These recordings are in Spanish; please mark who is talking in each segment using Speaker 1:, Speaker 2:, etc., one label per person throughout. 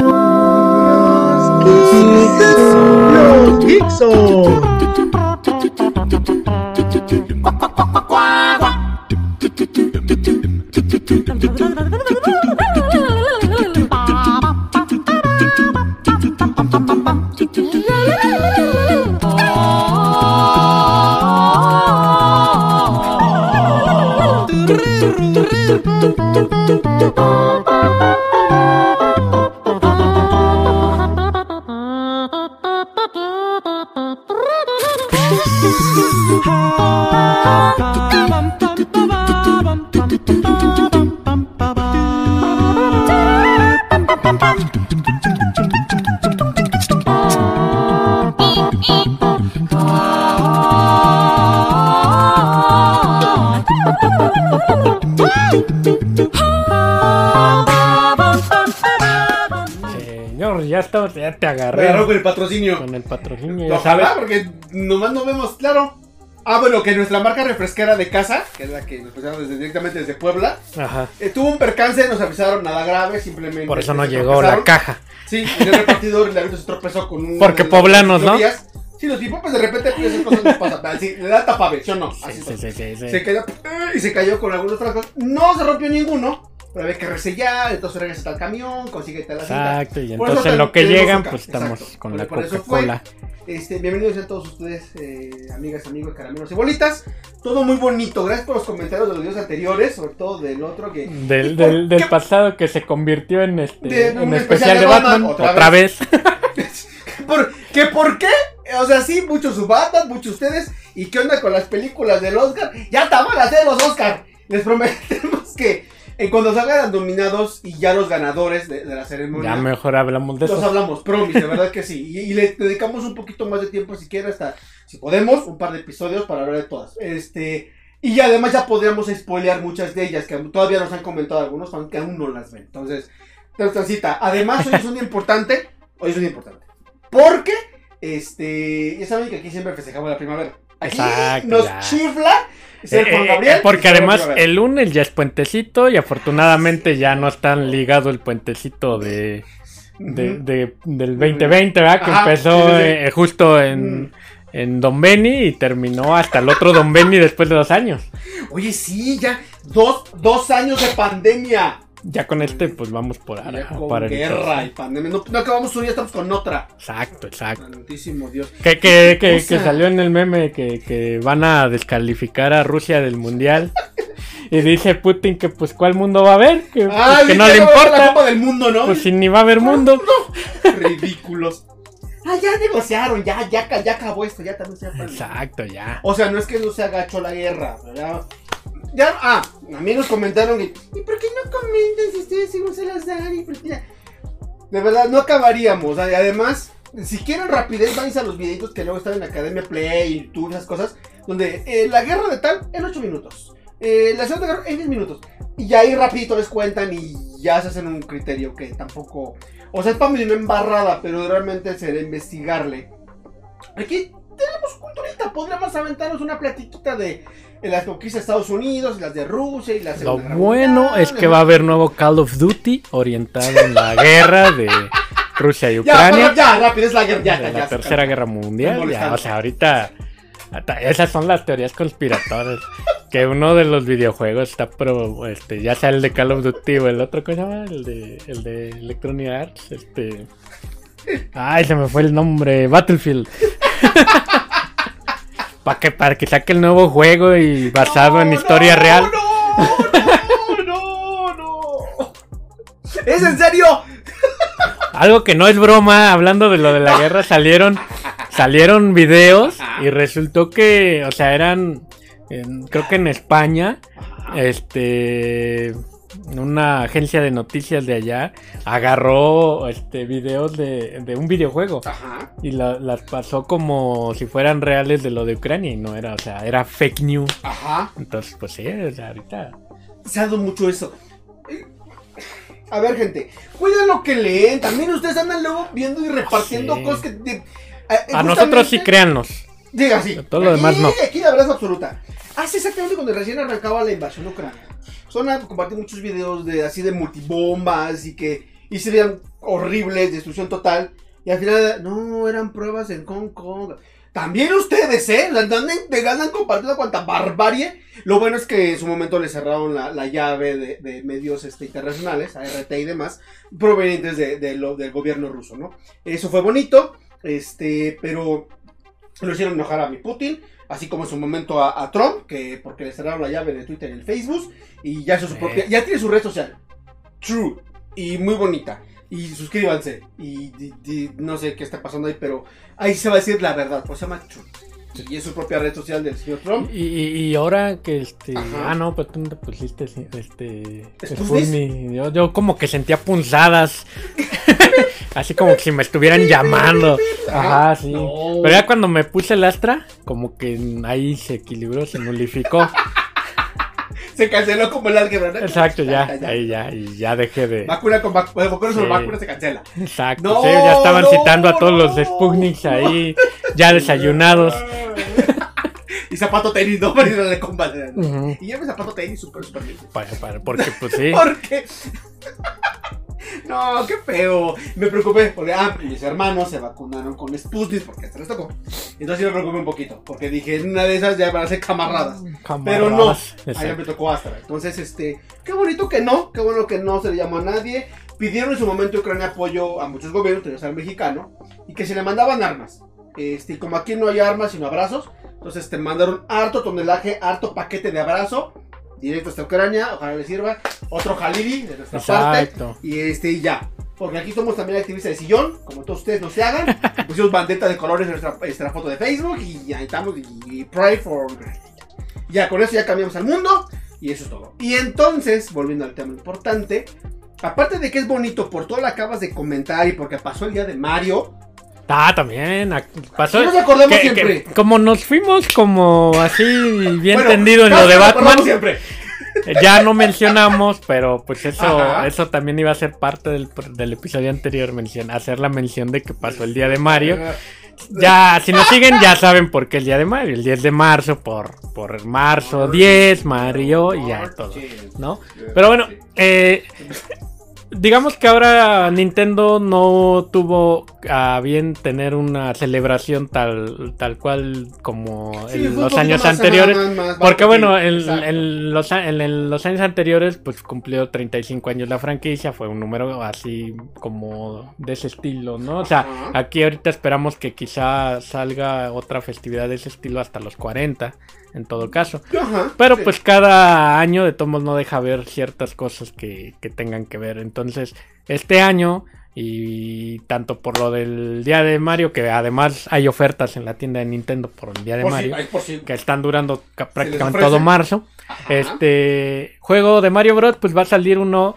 Speaker 1: Yo, Geek Soul!
Speaker 2: Señor, ya estamos, ya te agarré.
Speaker 1: Agarró con el patrocinio.
Speaker 2: Con el patrocinio, ya
Speaker 1: Ojalá,
Speaker 2: sabes.
Speaker 1: porque nomás no vemos, claro. Ah, bueno, que nuestra marca refresquera de casa, que es la que nos pusieron desde, directamente desde Puebla,
Speaker 2: Ajá.
Speaker 1: eh, tuvo un percance, nos avisaron nada grave, simplemente.
Speaker 2: Por eso no llegó la caja.
Speaker 1: Sí, y el repartidor le se tropezó con un.
Speaker 2: Porque poblanos, ¿no?
Speaker 1: Sí, los tipos, pues de repente pues, esas cosas nos pasan. Así, le da tapabes, ¿sí o no?
Speaker 2: Sí,
Speaker 1: Así
Speaker 2: sí, sí, sí, sí.
Speaker 1: Se cayó y se cayó con algunos trastos. No se rompió ninguno, pero había que resellar, entonces regresa al camión, consíguete la cinta.
Speaker 2: Exacto, y entonces en lo que llegan, pues estamos
Speaker 1: exacto.
Speaker 2: con la. Coca-Cola.
Speaker 1: Este, bienvenidos a todos ustedes, eh, amigas, amigos, caramelos y bolitas. Todo muy bonito. Gracias por los comentarios de los videos anteriores, sobre todo del otro que.
Speaker 2: Del,
Speaker 1: ¿Y por
Speaker 2: del, pasado que se convirtió en este
Speaker 1: De
Speaker 2: en
Speaker 1: un
Speaker 2: especial de Batman, otra, vez.
Speaker 1: ¿Por, ¿Que por qué? O sea, sí, muchos subatas, muchos ustedes. ¿Y qué onda con las películas del Oscar? Ya estaban las de los Oscar. Les prometemos que eh, cuando salgan nominados y ya los ganadores de, de la ceremonia.
Speaker 2: Ya mejor hablamos de
Speaker 1: Los
Speaker 2: eso.
Speaker 1: hablamos, promis, de verdad que sí. Y, y le dedicamos un poquito más de tiempo, si quiere, hasta, si podemos, un par de episodios para hablar de todas. Este, y además ya podríamos spoilear muchas de ellas, que todavía nos han comentado algunos fans que aún no las ven. Entonces, nuestra cita. Además, hoy es un día importante. Hoy es un día importante. Porque, este, ya saben que aquí siempre festejamos la primavera. Aquí
Speaker 2: Exacto,
Speaker 1: nos
Speaker 2: ya.
Speaker 1: chifla ser
Speaker 2: Eh,
Speaker 1: Juan
Speaker 2: eh,
Speaker 1: Gabriel.
Speaker 2: eh, porque además el lunes ya es puentecito y afortunadamente ya no están ligado el puentecito de, de- del 2020, ¿verdad? Que
Speaker 1: Ajá,
Speaker 2: empezó
Speaker 1: sí, sí, sí.
Speaker 2: eh, justo en,
Speaker 1: Mm.
Speaker 2: en Don Benny y terminó hasta el otro Don Benny después de dos años.
Speaker 1: Oye, sí, ya dos, dos años de pandemia.
Speaker 2: Ya con este, pues vamos por
Speaker 1: Ya
Speaker 2: ahora.
Speaker 1: con
Speaker 2: para
Speaker 1: guerra y pandemia. No, no acabamos una, ya estamos con otra.
Speaker 2: Exacto, exacto.
Speaker 1: Santísimo Dios.
Speaker 2: Que, que, que, que salió en el meme que, que van a descalificar a Rusia del mundial. Y dice Putin que pues cuál mundo va a haber, que, pues,
Speaker 1: Ah,
Speaker 2: que
Speaker 1: sí,
Speaker 2: no le
Speaker 1: ya va a haber La
Speaker 2: importa.
Speaker 1: Copa del Mundo, ¿no?
Speaker 2: Pues si ni va a haber mundo.
Speaker 1: Ridículos. Ah, ya negociaron, ya, ya, ya acabó esto, ya también se
Speaker 2: Exacto, ya.
Speaker 1: O sea, no es que no se agachó la guerra, pero ya. Ah, a mí nos comentaron que. ¿Y por qué no comentan si ustedes sí se las qué? De verdad, no acabaríamos. Además, si quieren rapidez, váyanse a los videitos que luego están en Academia Play, YouTube, esas cosas. Donde eh, la guerra de tal en 8 minutos. Eh, la segunda guerra en 10 minutos. Y ahí rapidito les cuentan y ya se hacen un criterio que tampoco. O sea, es para mí una embarrada, pero realmente será investigarle. Aquí tenemos culturita, podríamos aventarnos una platiquita de, de las conquistas de Estados Unidos, las de Rusia y las
Speaker 2: Lo bueno es que va a haber nuevo Call of Duty orientado en la guerra de Rusia y
Speaker 1: Ya,
Speaker 2: Ucrania.
Speaker 1: pero ya, rápido, es la guerra, ya,
Speaker 2: de
Speaker 1: ya,
Speaker 2: la
Speaker 1: ya,
Speaker 2: Tercera
Speaker 1: ya.
Speaker 2: Guerra Mundial. Ya, o sea, ahorita. Esas son las teorías conspiratorias. que uno de los videojuegos está pro, este, ya sea el de Call of Duty o el otro, ¿cómo se llama? El de, el de Electronic Arts, este. Ay, se me fue el nombre. Battlefield. para que, para que saque el nuevo juego y basado en historia
Speaker 1: no,
Speaker 2: real.
Speaker 1: No, no, no, no. ¿Es en serio?
Speaker 2: Algo que no es broma, hablando de lo de la guerra, salieron salieron videos y resultó que, o sea, eran en- creo que en España este una agencia de noticias de allá agarró este videos de, de un videojuego
Speaker 1: Ajá.
Speaker 2: y la- las pasó como si fueran reales de lo de Ucrania y no era, o sea, era fake news.
Speaker 1: Ajá.
Speaker 2: Entonces, pues sí, o sea, ahorita
Speaker 1: Se ha dado mucho eso. A ver, gente, cuiden lo que leen. También ustedes andan luego viendo y repartiendo
Speaker 2: Sí.
Speaker 1: cosas que. de- eh,
Speaker 2: a nosotros sí créannos.
Speaker 1: Diga así.
Speaker 2: Todo lo demás
Speaker 1: Aquí-
Speaker 2: no.
Speaker 1: Aquí la verdad es absoluta. Hace exactamente cuando recién arrancaba la invasión ucraniana. Son a compartir muchos videos de así de multibombas y que. Y se veían horribles, destrucción total. Y al final, no, eran pruebas en Hong Kong. También ustedes, ¿eh? Andan, andan compartiendo cuanta barbarie. Lo bueno es que en su momento le cerraron la, llave de, medios este, internacionales, ART y demás, provenientes de, lo, del gobierno ruso, ¿no? Eso fue bonito, este, pero lo hicieron enojar a mi Putin, así como en su momento a, Trump, que porque le cerraron la llave de Twitter y el Facebook, y ya, su propia, ya tiene su red social. True. Y muy bonita y suscríbanse. Y, no sé qué está pasando ahí, pero ahí se va a decir la verdad. Pues se llama Trump. Y es su propia red social del señor Trump.
Speaker 2: Y, y, ahora que este. Ah, no, pues tú no te pusiste este. Yo, yo como que sentía punzadas. Así como si me estuvieran llamando. Ajá, sí. Pero ya cuando me puse el Astra, como que ahí se equilibró, se nulificó
Speaker 1: se canceló como el álgebra, ¿no?
Speaker 2: Exacto, ya, ahí ya, y ya dejé de.
Speaker 1: Vacuna con vacuna, sobre vacuna se cancela.
Speaker 2: Exacto, sí, ya estaban citando a todos los Sputniks ahí, ya desayunados.
Speaker 1: y zapato tenis, ¿no? Para ir a la combate. Y yo mi zapato tenis súper, súper bien.
Speaker 2: Para, para, porque, pues sí.
Speaker 1: porque. No, qué feo. Me preocupé porque ah, mis hermanos se vacunaron con Sputnik porque se les tocó. Entonces sí me preocupé un poquito porque dije, en una de esas ya van a ser camarradas. Pero no, ahí me tocó Astra. Entonces, este, qué bonito que no, qué bueno que no se le llamó a nadie. Pidieron en su momento Ucrania apoyo a muchos gobiernos, tenía al mexicano, y que se le mandaban armas. Este, y como aquí no hay armas sino abrazos, entonces te mandaron harto tonelaje, harto paquete de abrazo directo hasta Ucrania, ojalá le sirva. Otro Jalili de nuestra Exacto. parte. Y este, ya. Porque aquí somos también activistas de sillón, como todos ustedes no se hagan. Pusimos bandeta de colores en nuestra, foto de Facebook y ahí estamos. Y, pray for. Ya, con eso ya cambiamos al mundo. Y eso es todo. Y entonces, volviendo al tema importante. Aparte de que es bonito por todo lo que acabas de comentar y porque pasó el día de Mario.
Speaker 2: Ah, también. Pasó.
Speaker 1: Nos acordamos siempre.
Speaker 2: como nos fuimos como así bien entendido en lo de Batman.
Speaker 1: Siempre.
Speaker 2: Ya no mencionamos, pero pues eso, eso también iba a ser parte del, del episodio anterior, mención, hacer la mención de que pasó el día de Mario. Ya, si nos siguen, ya saben por qué el día de Mario. El 10 de marzo, por, por marzo 10, Mario y ya todo, ¿no? Pero bueno, eh, digamos que ahora Nintendo no tuvo a bien tener una celebración tal, tal cual como en los años anteriores. porque bueno, en, los, en, los, años anteriores pues cumplió 35 años la franquicia, fue un número así como de ese estilo, ¿no? O sea, aquí ahorita esperamos que quizá salga otra festividad de ese estilo hasta los 40 en todo caso. Pero pues cada año de todos no deja ver ciertas cosas que, tengan que ver. Entonces, este año, y tanto por lo del día de Mario, que además hay ofertas en la tienda de Nintendo por el día de Mario, que están durando prácticamente todo marzo. Este juego de Mario Bros. pues va a salir uno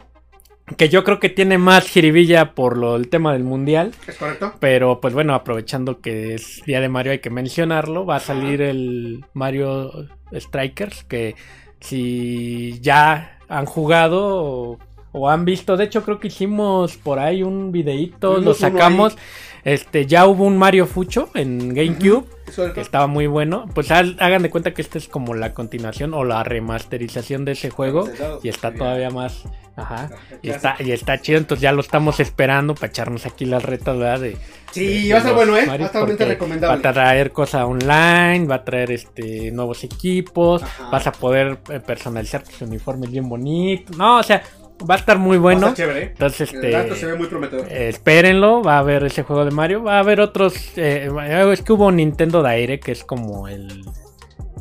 Speaker 2: que yo creo que tiene más jiribilla por lo del tema del mundial.
Speaker 1: Es correcto.
Speaker 2: Pero pues bueno, aprovechando que es día de Mario hay que mencionarlo, va a salir el Mario Strikers que si ya han jugado o, han visto, de hecho creo que hicimos por ahí un videíto, lo sacamos. Este, ya hubo un Mario Fucho en GameCube. Que estaba muy bueno. Pues hagan de cuenta que esta es como la continuación o la remasterización de ese juego. Y está todavía más, Ajá. Y está, y está chido, entonces ya lo estamos esperando para echarnos aquí las retas, ¿verdad? De,
Speaker 1: sí, va a ser bueno, ¿eh? Altamente recomendable.
Speaker 2: Va a traer cosas online, va a traer este nuevos equipos, vas a poder eh, personalizar tus uniformes bien bonitos. No, o sea, va a estar muy bueno. Va a
Speaker 1: chévere. ¿eh?
Speaker 2: Entonces, este,
Speaker 1: se ve muy prometedor.
Speaker 2: espérenlo, va a haber ese juego de Mario, va a haber otros. Eh, es que hubo Nintendo Direct, que es como el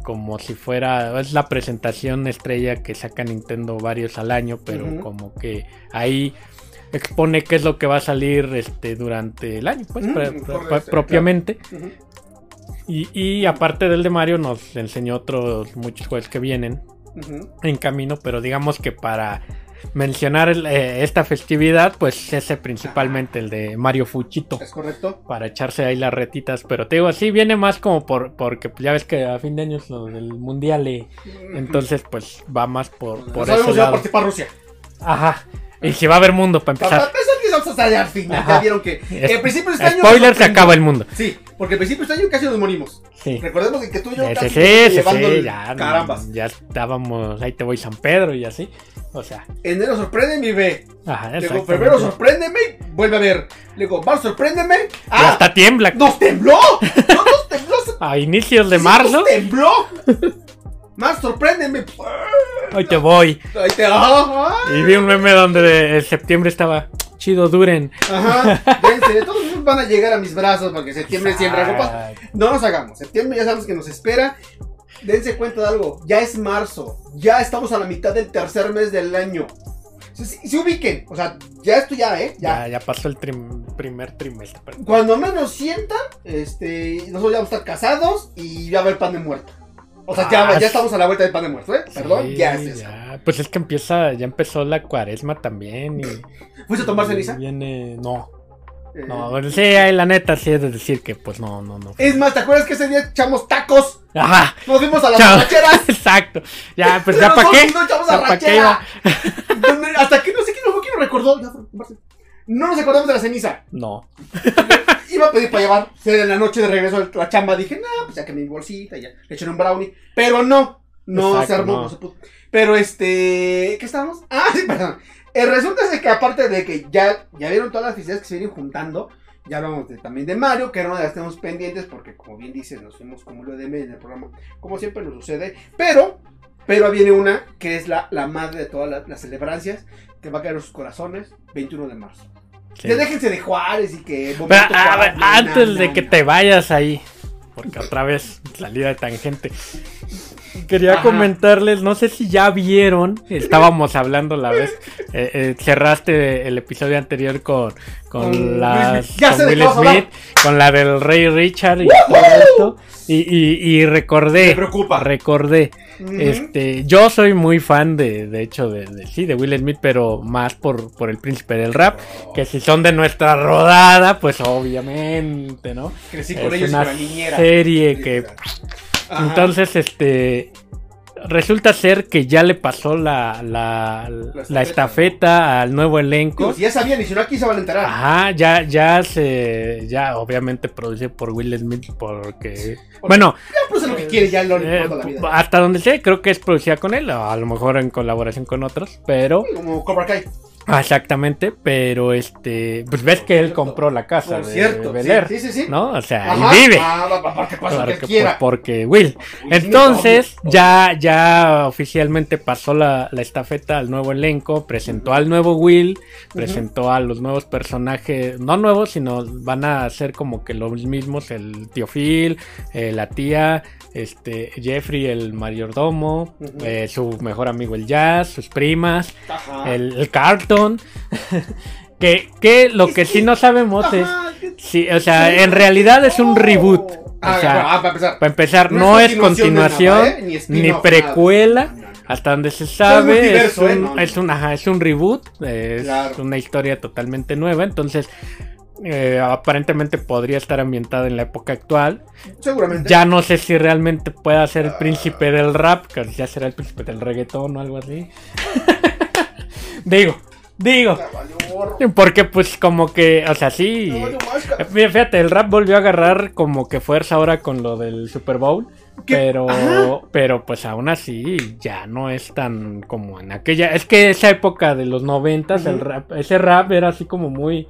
Speaker 2: como si fuera, es la presentación estrella que saca Nintendo varios al año, pero como que ahí expone qué es lo que va a salir este durante el año, pues propiamente. y, aparte del de Mario nos enseñó otros muchos juegos que vienen en camino, pero digamos que para mencionar eh, esta festividad, pues ese principalmente el de Mario Fuchito.
Speaker 1: Es correcto.
Speaker 2: Para echarse ahí las retitas. Pero te digo, así viene más como por porque pues, ya ves que a fin de año es lo del mundial. Y, entonces, pues va más por, por
Speaker 1: eso. Sabemos va a participar Rusia.
Speaker 2: Ajá. Y si va a haber mundo para empezar.
Speaker 1: Para empezar, vamos a al final. Ya vieron que, al principio de este
Speaker 2: año. Spoiler, se acaba el mundo.
Speaker 1: Sí, porque al principio de este año casi nos morimos. Sí. Recordemos que tú y yo
Speaker 2: casi sí, sí, sí, ya, ya estábamos. Ahí te voy San Pedro y así. O sea,
Speaker 1: Enero sorpréndeme, ve.
Speaker 2: ajá,
Speaker 1: digo,
Speaker 2: exactamente.
Speaker 1: febrero sorpréndeme, vuelve a ver. Le digo, marzo sorpréndeme.
Speaker 2: Y
Speaker 1: ¡Ah!
Speaker 2: hasta tiembla.
Speaker 1: ¡Nos tembló! ¡No nos tembló!
Speaker 2: A inicios de
Speaker 1: Sí,
Speaker 2: marzo,
Speaker 1: ¡Nos tembló! Más sorpréndeme.
Speaker 2: hoy te voy.
Speaker 1: Ahí te. ¡Ah!
Speaker 2: Y vi un meme donde en septiembre estaba chido, duren.
Speaker 1: Ajá. Dense, todos van a llegar a mis brazos porque septiembre siempre.
Speaker 2: Ay,
Speaker 1: No nos hagamos. Septiembre ya sabemos que nos espera. Dense cuenta de algo. Ya es marzo. Ya estamos a la mitad del tercer mes del año. Si se ubiquen. O sea, ya esto ya, ¿eh? Ya.
Speaker 2: Ya, ya pasó el trim- primer trimestre.
Speaker 1: Cuando menos sientan, este, nosotros ya vamos a estar casados y ya va a haber pan de muerto. O sea, ya, ya estamos a la vuelta del pan de muerto, ¿eh? Perdón, ya es eso.
Speaker 2: ya. Pues es que empieza, ya empezó la cuaresma también. Y
Speaker 1: ¿Fuiste a tomar ceniza?
Speaker 2: Viene, no,
Speaker 1: Eh,
Speaker 2: no, sí, la neta sí es de decir que pues no, no, no.
Speaker 1: Es más, ¿te acuerdas que ese día echamos tacos?
Speaker 2: Ajá,
Speaker 1: Nos fuimos a las
Speaker 2: Chao.
Speaker 1: rancheras.
Speaker 2: exacto. Ya, pues ya para qué.
Speaker 1: No echamos
Speaker 2: ¿Ya
Speaker 1: a. Donde- Hasta que no sé quién no fue quien lo recordó. No nos acordamos de la ceniza.
Speaker 2: No.
Speaker 1: Iba a pedir para llevar. En la noche de regreso a la chamba dije, no, pues ya que mi bolsita, ya le eché un brownie. Pero no, no
Speaker 2: Exacto,
Speaker 1: se armó,
Speaker 2: no.
Speaker 1: no. se pudo. Pero este, ¿qué estábamos? Ah, sí, perdón. El resulta que aparte de que ya, ya vieron todas las felicidades que se vienen juntando, ya hablamos de- también de Mario, que era una de las tenemos pendientes, porque como bien dice, nos fuimos como lo de en el programa, como siempre nos sucede. Pero, pero viene una que es la, la madre de todas las, las celebrancias, que va a caer en sus corazones, 21 de marzo.
Speaker 2: Sí.
Speaker 1: Ya déjense de Juárez y que...
Speaker 2: Pero, a ver, antes de que te vayas ahí, porque otra vez salida de tangente. Quería
Speaker 1: Ajá.
Speaker 2: comentarles, no sé si ya vieron, estábamos hablando la vez, eh, eh, cerraste el episodio anterior con, con,
Speaker 1: Con Will
Speaker 2: las, con Will
Speaker 1: hablar.
Speaker 2: Smith, con la del Rey Richard y todo esto, y, y, y recordé,
Speaker 1: Me preocupa.
Speaker 2: recordé, este, yo soy muy fan de, de hecho, de, de- sí, de Will Smith, pero más por, por el príncipe del rap, que si son de nuestra rodada, pues obviamente, ¿no?
Speaker 1: Crecí con
Speaker 2: Es
Speaker 1: ellos
Speaker 2: una
Speaker 1: la niñera.
Speaker 2: serie que
Speaker 1: Ajá.
Speaker 2: entonces, este. Resulta ser que ya le pasó la, la,
Speaker 1: estafeta.
Speaker 2: la estafeta al nuevo
Speaker 1: Digo,
Speaker 2: elenco.
Speaker 1: si ya sabían y si no aquí se van a enterar.
Speaker 2: Ajá, ya, ya se. Ya, obviamente, produce por Will Smith, porque. Bueno,
Speaker 1: Ya pues lo que quiere, ya no le
Speaker 2: eh,
Speaker 1: la vida.
Speaker 2: hasta donde sé, creo que es producida con él, o a lo mejor en colaboración con otros, pero.
Speaker 1: Como Cobra Kai.
Speaker 2: Ah, Exactamente, pero este. Pues ves que él compró la casa
Speaker 1: Por
Speaker 2: de
Speaker 1: cierto.
Speaker 2: Bel Air,
Speaker 1: Sí, sí, sí.
Speaker 2: ¿no? O sea,
Speaker 1: Ajá.
Speaker 2: ahí vive.
Speaker 1: Ah, porque que
Speaker 2: Porque,
Speaker 1: quiera.
Speaker 2: pues, porque Will. Entonces, ya, ya oficialmente pasó la, la estafeta al nuevo elenco, presentó al nuevo Will, presentó a los nuevos personajes, no nuevos, sino van a ser como que los mismos, el tío Phil, eh, la tía, este, Jeffrey, el mayordomo, eh, su mejor amigo el Jazz, sus primas,
Speaker 1: Ajá.
Speaker 2: el, el Carlton. que, que lo que sí no sabemos es,
Speaker 1: Ajá, ¿qué-
Speaker 2: sí, o sea, en realidad es un reboot.
Speaker 1: Ah,
Speaker 2: O sea,
Speaker 1: ah, para empezar.
Speaker 2: para empezar,
Speaker 1: No
Speaker 2: no,
Speaker 1: es continuación nada, ¿eh? Ni
Speaker 2: precuela,
Speaker 1: nada.
Speaker 2: Hasta donde se sabe, es
Speaker 1: ¿eh?
Speaker 2: un,
Speaker 1: No, no.
Speaker 2: es un, ajá, es un reboot, es
Speaker 1: Claro.
Speaker 2: una historia totalmente nueva, entonces eh, aparentemente podría estar ambientada en la época actual.
Speaker 1: Seguramente.
Speaker 2: Ya no sé si realmente pueda ser el príncipe del rap, que ya será el príncipe del reggaetón o algo así. digo, digo, porque pues como que, o sea, sí. Mira, Fíjate, el rap volvió a agarrar como que fuerza ahora con lo del Super Bowl.
Speaker 1: ¿Qué?
Speaker 2: Pero,
Speaker 1: Ajá.
Speaker 2: pero pues aún así ya no es tan como en aquella. Es que esa época de los noventas, el
Speaker 1: Ujú.
Speaker 2: rap, ese rap era así como muy,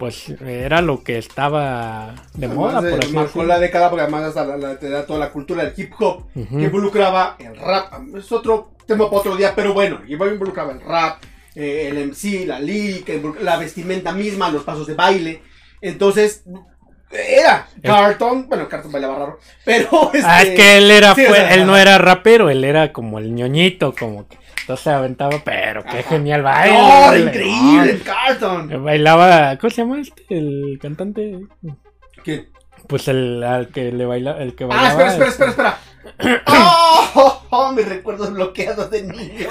Speaker 2: pues era lo que estaba de moda,
Speaker 1: Además,
Speaker 2: por así
Speaker 1: marcó la década porque además hasta la- la- te da toda la cultura del hip hop que involucraba el rap. Es otro tema para otro día, pero bueno, involucraba el rap, eh, el MC, la lírica, la vestimenta misma, los pasos de baile. Entonces, era Carton, bueno, Carton bailaba raro, pero
Speaker 2: Ah,
Speaker 1: este,
Speaker 2: es que él era,
Speaker 1: sí,
Speaker 2: fue- él no era rapero, él era como el ñoñito, como que entonces se aventaba, pero qué
Speaker 1: Ajá.
Speaker 2: genial baile.
Speaker 1: ¡Oh, increíble, Carton!
Speaker 2: Bailaba, ¿cómo se llama este? El cantante.
Speaker 1: ¿Quién?
Speaker 2: Pues el al que le baila, el que
Speaker 1: Ah,
Speaker 2: bailaba.
Speaker 1: espera, espera, espera, espera. ¡Oh, oh, oh, mis recuerdos bloqueados de niño!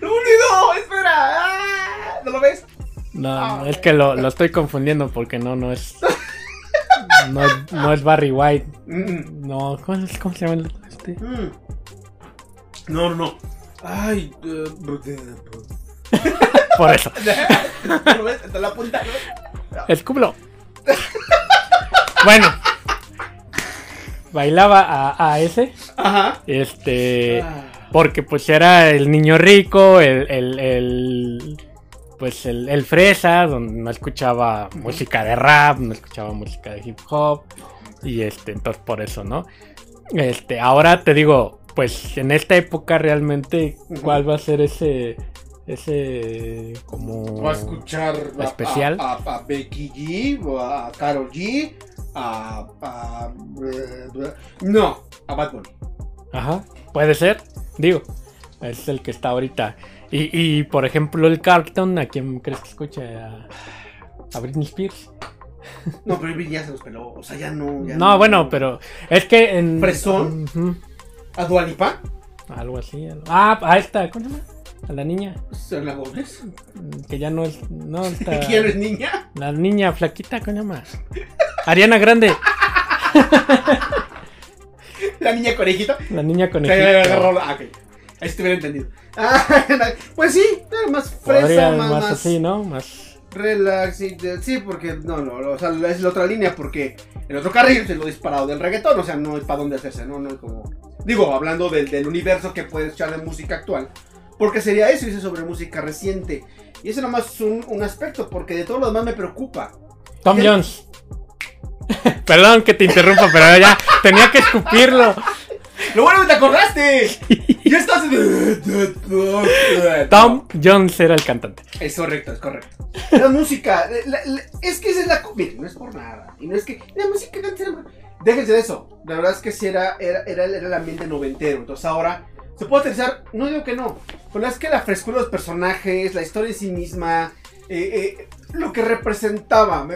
Speaker 1: ¡Unido! ¡Espera! ¡Ah! ¿No lo ves?
Speaker 2: No,
Speaker 1: Ah.
Speaker 2: es que lo, lo estoy confundiendo porque no, no es. No es, no es Barry White.
Speaker 1: Mm,
Speaker 2: No, ¿cómo, se llama el este?
Speaker 1: mm. No, no, no. Ay, eh,
Speaker 2: Por eso.
Speaker 1: ¿lo ves? Está la punta, ¿no?
Speaker 2: Escúpelo. Bueno. Bailaba a, a ese.
Speaker 1: Ajá.
Speaker 2: Este.
Speaker 1: Ah.
Speaker 2: Porque pues era el niño rico, el, el, el pues el, el fresa, donde no escuchaba música de rap, no escuchaba música de hip hop. Y este, entonces por eso, ¿no? Este, ahora te digo, pues en esta época realmente, ¿cuál va a ser ese, ese como
Speaker 1: Va a escuchar
Speaker 2: especial?
Speaker 1: A, a- a Becky G, o a Karol G, a, a- eh, No, a Bad Bunny.
Speaker 2: Ajá, puede ser, digo, es el que está ahorita. Y, y por ejemplo el Carlton, ¿a quién crees que escuche? A, a Britney Spears.
Speaker 1: No, pero Britney ya se los peló. O sea, ya no. ya
Speaker 2: No, bueno, pero es que en...
Speaker 1: ¿Fresón? ¿A Dualipa?
Speaker 2: algo así. algo- Ah, a esta, ¿cómo se llama? A la niña,
Speaker 1: ¿Selena Gómez?
Speaker 2: que ya no es... No, está...
Speaker 1: ¿Quién es niña?
Speaker 2: La niña flaquita, ¿cómo se llama? Ariana Grande,
Speaker 1: ¿La niña conejito?
Speaker 2: la niña con
Speaker 1: Que agarró la- Ah, ok. Ahí se te hubiera entendido. Ah, pues sí, más fresa,
Speaker 2: Podría
Speaker 1: más,
Speaker 2: más
Speaker 1: más
Speaker 2: así, ¿no? Más...
Speaker 1: relax. De- sí, porque no, no, o sea, es la otra línea, porque el otro carril se lo disparado del reggaetón, o sea, no hay para dónde hacerse, ¿no? No es como. Digo, hablando del, del universo que puedes echar de música actual, porque sería eso, dice sobre música reciente. Y ese nomás es un, un aspecto, porque de todo lo demás me preocupa.
Speaker 2: Tom. Jones. Perdón que te interrumpa, pero ya tenía que escupirlo.
Speaker 1: ¡Lo bueno que te acordaste! ya estás.
Speaker 2: Tom Jones era el cantante.
Speaker 1: Es correcto, es correcto. La música, la- la- es que esa es la. co- Mire, no es por nada. Y no es que. La música Déjense de eso. La verdad es que sí era, era, era, era el ambiente noventero. Entonces ahora se puede utilizar. No digo que no. Pero es que la frescura de los personajes, la historia en sí misma, eh, eh, lo que representaba.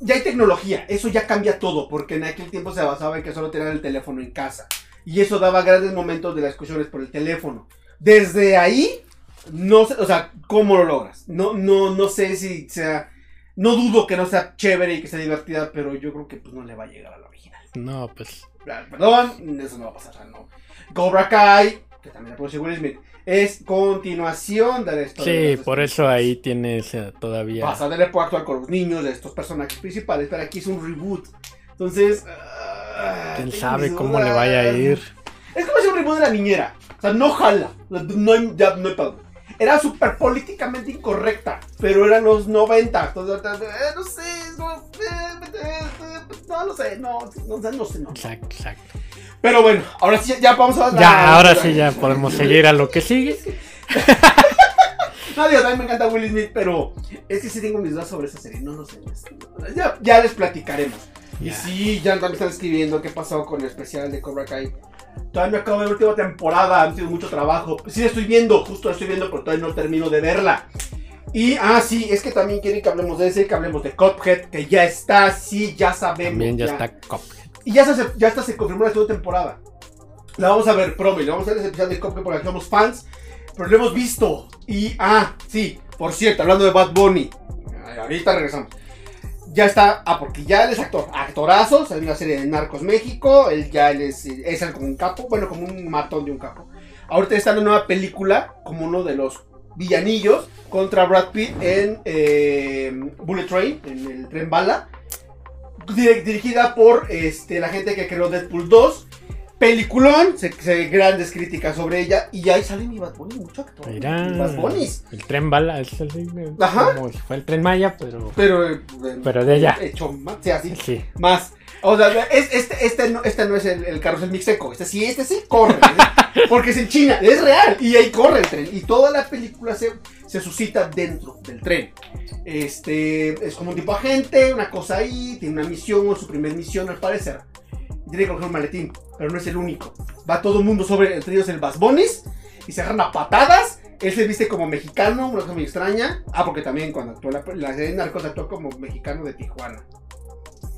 Speaker 1: Ya hay tecnología. Eso ya cambia todo. Porque en aquel tiempo se basaba en que solo tenían el teléfono en casa. Y eso daba grandes momentos de las discusiones por el teléfono. Desde ahí no sé, o sea, ¿cómo lo logras? No, no, no sé si sea. No dudo que no sea chévere y que sea divertida, pero yo creo que pues, no le va a llegar a la original.
Speaker 2: No, pues.
Speaker 1: Ah, Perdón, eso no va a pasar, no. Cobra Kai, que también la produce Will Smith, es continuación de la historia. de
Speaker 2: Sí,
Speaker 1: los
Speaker 2: por eso ahí tienes todavía.
Speaker 1: Pasa de la época actual con los niños de estos personajes principales, pero aquí es un reboot. Entonces. ah,
Speaker 2: Quién sabe cómo le vaya a ir.
Speaker 1: Es como si un reboot de la niñera. O sea, no jala. No hay, ya, no hay pedo. Era súper políticamente incorrecta. Pero eran los 90. Entonces, eh, no sé. como, eh, eh, eh, No, no sé. No, no, sé, no sé. No.
Speaker 2: Exacto, exacto.
Speaker 1: Pero bueno, ahora sí, ya vamos a.
Speaker 2: Ya, ahora sí, ya podemos seguir a lo que sigue.
Speaker 1: No, digo, también me encanta Will Smith, pero es que sí tengo mis dudas sobre esa serie. No lo sé. Ya, ya les platicaremos. Y
Speaker 2: Ya.
Speaker 1: sí, ya también están escribiendo qué pasó con el especial de Cobra Kai. Todavía no acabo de ver la última temporada, han sido mucho trabajo. Sí, la estoy viendo, justo la estoy viendo, pero todavía no termino de verla. Y, ah, sí, es que también quieren que hablemos de ese, que hablemos de Cuphead, que ya está, sí, ya sabemos.
Speaker 2: También ya está Cop.
Speaker 1: Y ya, se, se confirmó la segunda temporada. La vamos a ver, promi, la vamos a ver ese de Cuphead porque somos fans, pero lo hemos visto. Y, ah, sí, por cierto, hablando de Bad Bunny, ahorita regresamos. Ya está, ah, porque ya él es actor, actorazo, salió en la serie de Narcos México, él ya es, es como un capo, bueno, como un matón de un capo. Ahorita está en una nueva película, como uno de los villanillos, contra Brad Pitt en eh, Bullet Train, en el tren bala, Dir- dirigida por este, la gente que creó Deadpool 2. Peliculón, se, se- grandes críticas sobre ella. Y ahí sale mi Bad Bunny, mucho actor.
Speaker 2: Mira.
Speaker 1: mi Bad Bunnies.
Speaker 2: El tren bala es el.
Speaker 1: Ajá.
Speaker 2: Como si fue el tren Maya, pero.
Speaker 1: Pero, eh,
Speaker 2: Pero de allá.
Speaker 1: Hecho más, sí, así.
Speaker 2: Sí.
Speaker 1: Más. O sea, es- este, este, no, este no es el, el carrusel mixeco. Este sí, este sí corre. porque es en China, es real. Y ahí corre el tren. Y toda la película se, se suscita dentro del tren. Este es como un tipo agente, una cosa ahí, tiene una misión, o su primer misión al parecer. Tiene que coger un maletín, pero no es el único. Va todo el mundo sobre, entre ellos el Bas Bonis, y se agarran a patadas. Él se viste como mexicano, una cosa muy extraña. Ah, porque también cuando actuó la, la serie de Narcos actuó como mexicano de Tijuana.